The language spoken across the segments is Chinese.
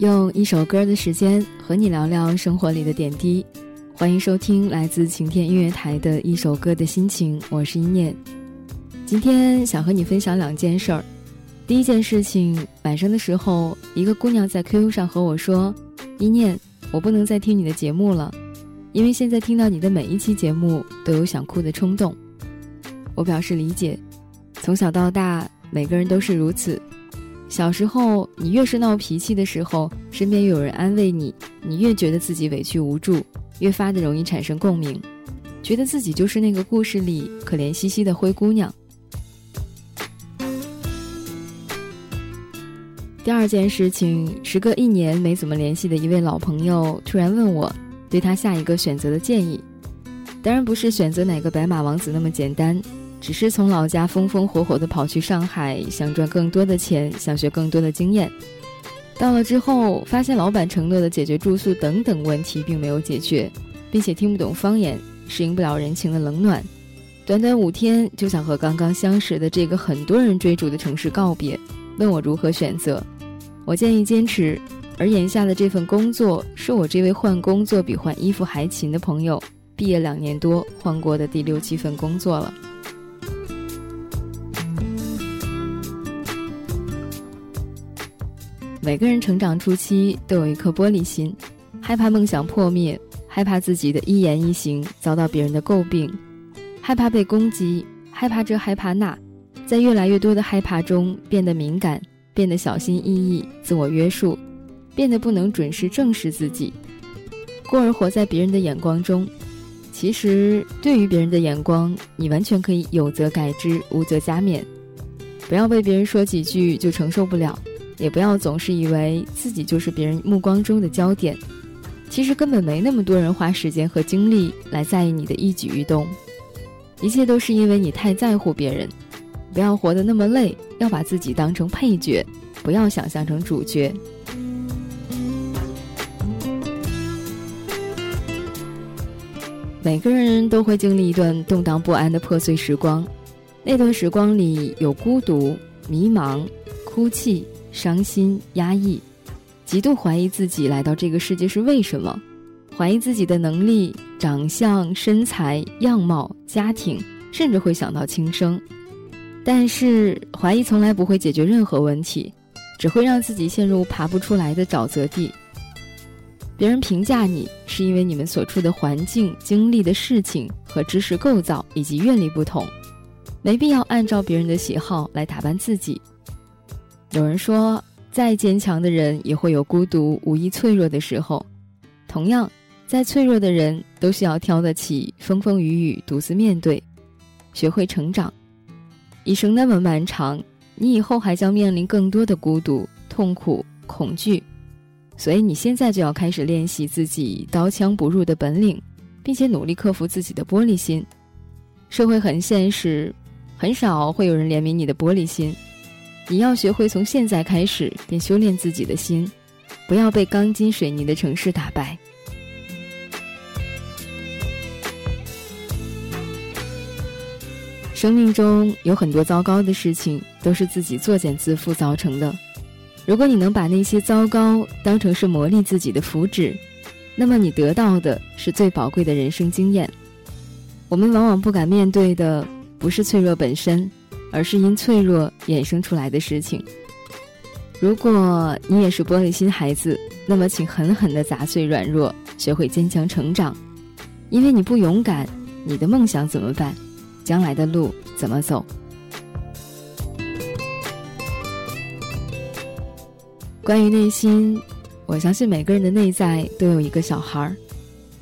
用一首歌的时间和你聊聊生活里的点滴，欢迎收听来自晴天音乐台的一首歌的心情，我是一念。今天想和你分享两件事儿。第一件事情，晚上的时候，一个姑娘在 QQ 上和我说：“一念，我不能再听你的节目了，因为现在听到你的每一期节目都有想哭的冲动。”我表示理解，从小到大，每个人都是如此。小时候，你越是闹脾气的时候，身边又有人安慰你，你越觉得自己委屈无助，越发的容易产生共鸣，觉得自己就是那个故事里可怜兮兮的灰姑娘。第二件事情，时隔一年没怎么联系的一位老朋友突然问我，对他下一个选择的建议。当然不是选择哪个白马王子那么简单，只是从老家风风火火的跑去上海，想赚更多的钱，想学更多的经验。到了之后，发现老板承诺的解决住宿等等问题并没有解决，并且听不懂方言，适应不了人情的冷暖。短短五天就想和刚刚相识的这个很多人追逐的城市告别。问我如何选择，我建议坚持。而眼下的这份工作，是我这位换工作比换衣服还勤的朋友毕业两年多换过的第六七份工作了。每个人成长初期都有一颗玻璃心，害怕梦想破灭，害怕自己的一言一行遭到别人的诟病，害怕被攻击，害怕这害怕那。在越来越多的害怕中，变得敏感，变得小心翼翼，自我约束，变得不能准时正视自己，故而活在别人的眼光中。其实，对于别人的眼光，你完全可以有则改之，无则加勉。不要被别人说几句就承受不了，也不要总是以为自己就是别人目光中的焦点。其实根本没那么多人花时间和精力来在意你的一举一动，一切都是因为你太在乎别人。不要活得那么累，要把自己当成配角，不要想象成主角。每个人都会经历一段动荡不安的破碎时光，那段时光里有孤独、迷茫、哭泣、伤心、压抑，极度怀疑自己来到这个世界是为什么，怀疑自己的能力、长相、身材、样貌、家庭，甚至会想到轻生。但是，怀疑从来不会解决任何问题，只会让自己陷入爬不出来的沼泽地。别人评价你，是因为你们所处的环境、经历的事情和知识构造以及阅历不同，没必要按照别人的喜好来打扮自己。有人说，再坚强的人也会有孤独、无意脆弱的时候。同样，再脆弱的人都需要挑得起风风雨雨，独自面对，学会成长。一生那么漫长，你以后还将面临更多的孤独、痛苦、恐惧，所以你现在就要开始练习自己刀枪不入的本领，并且努力克服自己的玻璃心。社会很现实，很少会有人怜悯你的玻璃心。你要学会从现在开始便修炼自己的心，不要被钢筋水泥的城市打败。生命中有很多糟糕的事情，都是自己作茧自缚造成的。如果你能把那些糟糕当成是磨砺自己的福祉，那么你得到的是最宝贵的人生经验。我们往往不敢面对的，不是脆弱本身，而是因脆弱衍生出来的事情。如果你也是玻璃心孩子，那么请狠狠地砸碎软弱，学会坚强成长。因为你不勇敢，你的梦想怎么办？将来的路怎么走？关于内心，我相信每个人的内在都有一个小孩儿。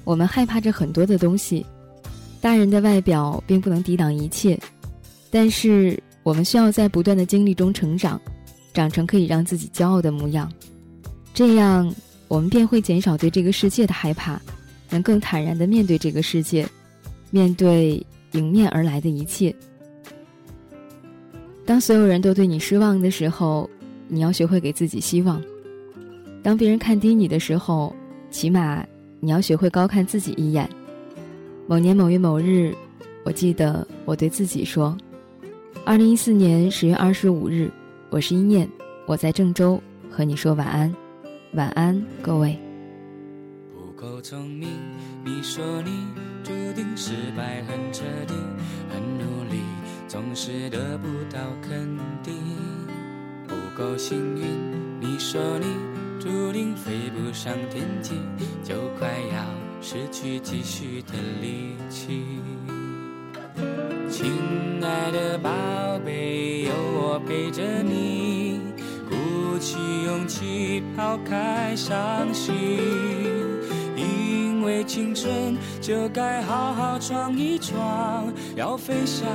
我们害怕着很多的东西，大人的外表并不能抵挡一切，但是我们需要在不断的经历中成长，长成可以让自己骄傲的模样。这样，我们便会减少对这个世界的害怕，能更坦然的面对这个世界，面对。迎面而来的一切。当所有人都对你失望的时候，你要学会给自己希望；当别人看低你的时候，起码你要学会高看自己一眼。某年某月某日，我记得我对自己说：“二零一四年十月二十五日，我是一念，我在郑州和你说晚安，晚安，各位。不够聪明，你说你注定失败很彻底，很努力，总是得不到肯定。不够幸运，你说你注定飞不上天际，就快要失去继续的力气。亲爱的宝贝，有我陪着你，鼓起勇气抛开伤心。因为青春就该好好闯一闯，要飞翔，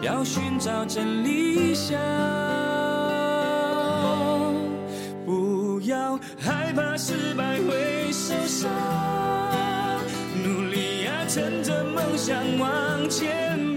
要寻找真理想。不要害怕失败会受伤，努力呀，趁着梦想往前，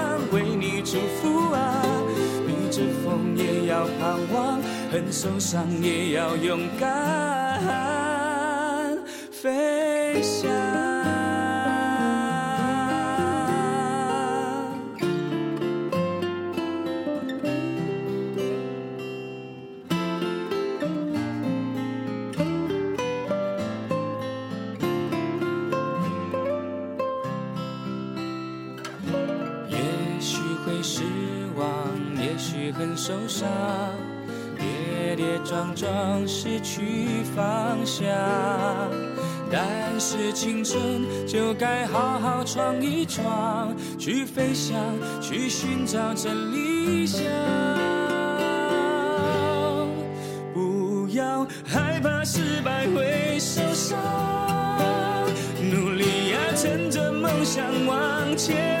很受伤也要勇敢飞翔。也许会失望，也许很受伤，跌跌撞撞失去方向。但是青春就该好好闯一闯，去飞翔，去寻找真理想。不要害怕失败会受伤，努力呀，趁着梦想往前，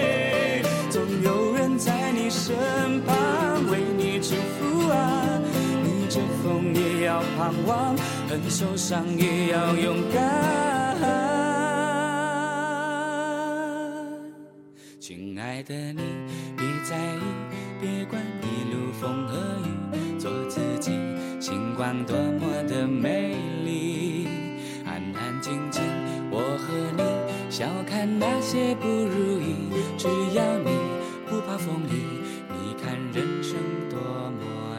盼望，很受伤也要勇敢。亲爱的你，别在意，别管一路风和雨，做自己，星光多么的美丽。安安静静，我和你，笑看那些不如意，只要你不怕风雨，你看人生多么